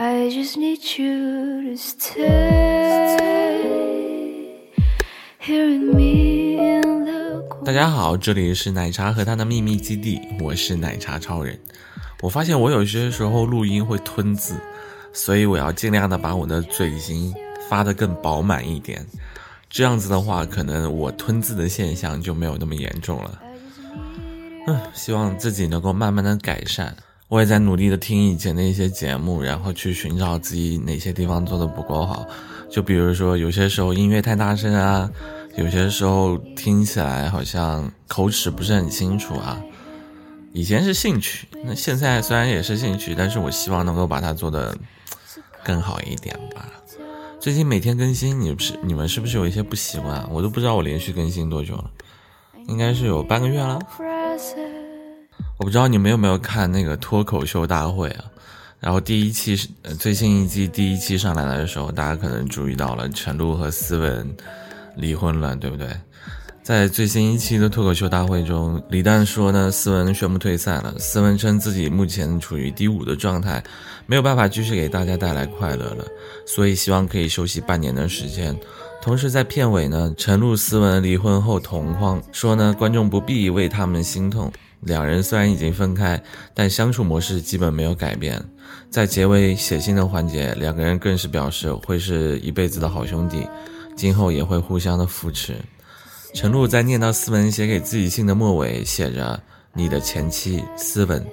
I just need you to stay here with me in the 大家好，这里是奶茶和他的秘密基地，我是奶茶超人。我发现我有些时候录音会吞字，所以我要尽量的把我的嘴型发的更饱满一点。这样子的话，可能我吞字的现象就没有那么严重了。嗯，希望自己能够慢慢的改善。我也在努力的听以前的一些节目，然后去寻找自己哪些地方做的不够好。就比如说，有些时候音乐太大声啊，有些时候听起来好像口齿不是很清楚啊。以前是兴趣，那现在虽然也是兴趣，但是我希望能够把它做的更好一点吧。最近每天更新，你不是你们是不是有一些不习惯？我都不知道我连续更新多久了，应该是有半个月了。我不知道你们有没有看那个脱口秀大会啊？然后第一期是最新一季第一期上来的时候，大家可能注意到了陈露和思文离婚了，对不对？在最新一期的脱口秀大会中，李诞说呢，思文宣布退赛了。思文称自己目前处于低谷的状态，没有办法继续给大家带来快乐了，所以希望可以休息半年的时间。同时在片尾呢，陈露、思文离婚后同框，说呢观众不必为他们心痛。两人虽然已经分开，但相处模式基本没有改变。在结尾写信的环节，两个人更是表示会是一辈子的好兄弟，今后也会互相的扶持。陈露在念到思文写给自己信的末尾，写着“你的前妻思文”，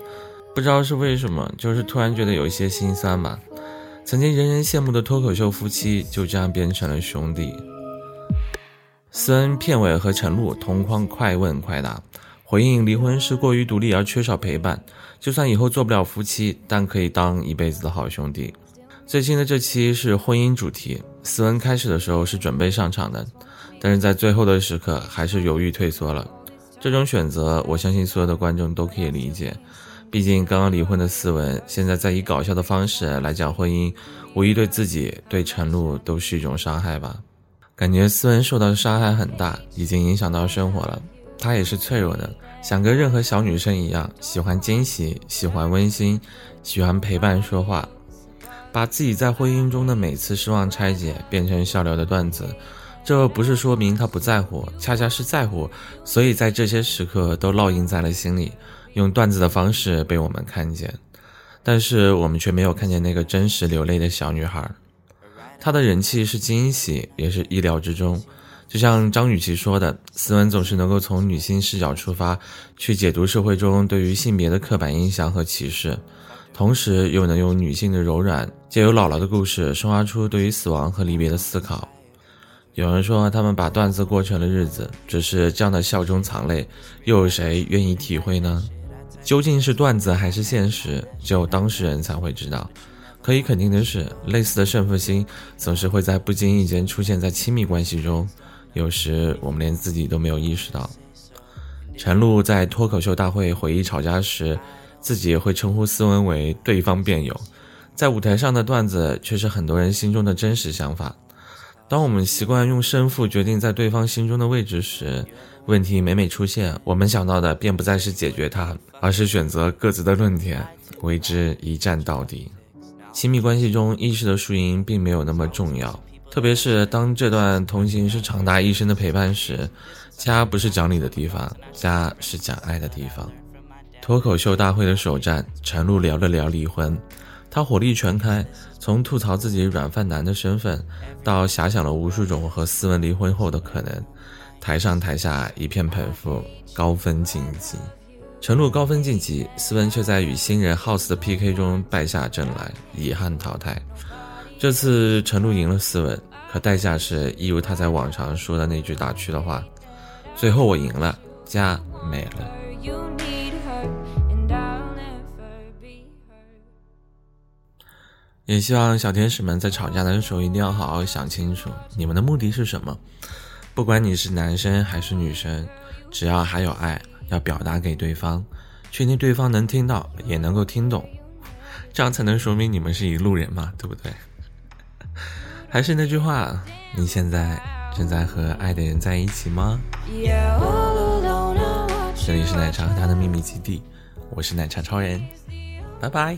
不知道是为什么，就是突然觉得有一些心酸吧。曾经人人羡慕的脱口秀夫妻，就这样变成了兄弟。思恩片尾和陈露同框快问快答，回应离婚是过于独立而缺少陪伴，就算以后做不了夫妻，但可以当一辈子的好兄弟。最新的这期是婚姻主题，思恩开始的时候是准备上场的，但是在最后的时刻还是犹豫退缩了。这种选择，我相信所有的观众都可以理解。毕竟刚刚离婚的思文，现在在以搞笑的方式来讲婚姻，无疑对自己、对陈露都是一种伤害吧。感觉思文受到的伤害很大，已经影响到生活了。她也是脆弱的，想跟任何小女生一样，喜欢惊喜，喜欢温馨，喜欢陪伴说话，把自己在婚姻中的每次失望拆解，变成笑料的段子。这不是说明她不在乎，恰恰是在乎，所以在这些时刻都烙印在了心里，用段子的方式被我们看见。但是我们却没有看见那个真实流泪的小女孩。她的人气是惊喜，也是意料之中。就像张雨绮说的，思文总是能够从女性视角出发，去解读社会中对于性别的刻板印象和歧视，同时又能用女性的柔软，借由姥姥的故事，生发出对于死亡和离别的思考。有人说他们把段子过成了日子，只是这样的笑中藏泪，又有谁愿意体会呢？究竟是段子还是现实，只有当事人才会知道。可以肯定的是，类似的胜负心总是会在不经意间出现在亲密关系中，有时我们连自己都没有意识到。陈露在脱口秀大会回忆吵架时，自己也会称呼思文为“对方辩友”，在舞台上的段子却是很多人心中的真实想法。当我们习惯用胜负决定在对方心中的位置时，问题每每出现，我们想到的便不再是解决它，而是选择各自的论点，为之一战到底。亲密关系中，意识的输赢并没有那么重要，特别是当这段同行是长达一生的陪伴时，家不是讲理的地方，家是讲爱的地方。脱口秀大会的首站，陈露聊了聊离婚。他火力全开，从吐槽自己软饭男的身份，到遐想了无数种和思文离婚后的可能。台上台下一片捧腹，高分晋级。陈露高分晋级，思文却在与新人 House 的 PK 中败下阵来，遗憾淘汰。这次陈露赢了思文，可代价是一如他在网上说的那句打趣的话：“最后我赢了，家没了。”也希望小天使们在吵架的时候一定要好好想清楚，你们的目的是什么。不管你是男生还是女生，只要还有爱，要表达给对方，确定对方能听到，也能够听懂，这样才能说明你们是一路人嘛，对不对？还是那句话，你现在正在和爱的人在一起吗这里是奶茶和他的秘密基地，我是奶茶超人，拜拜。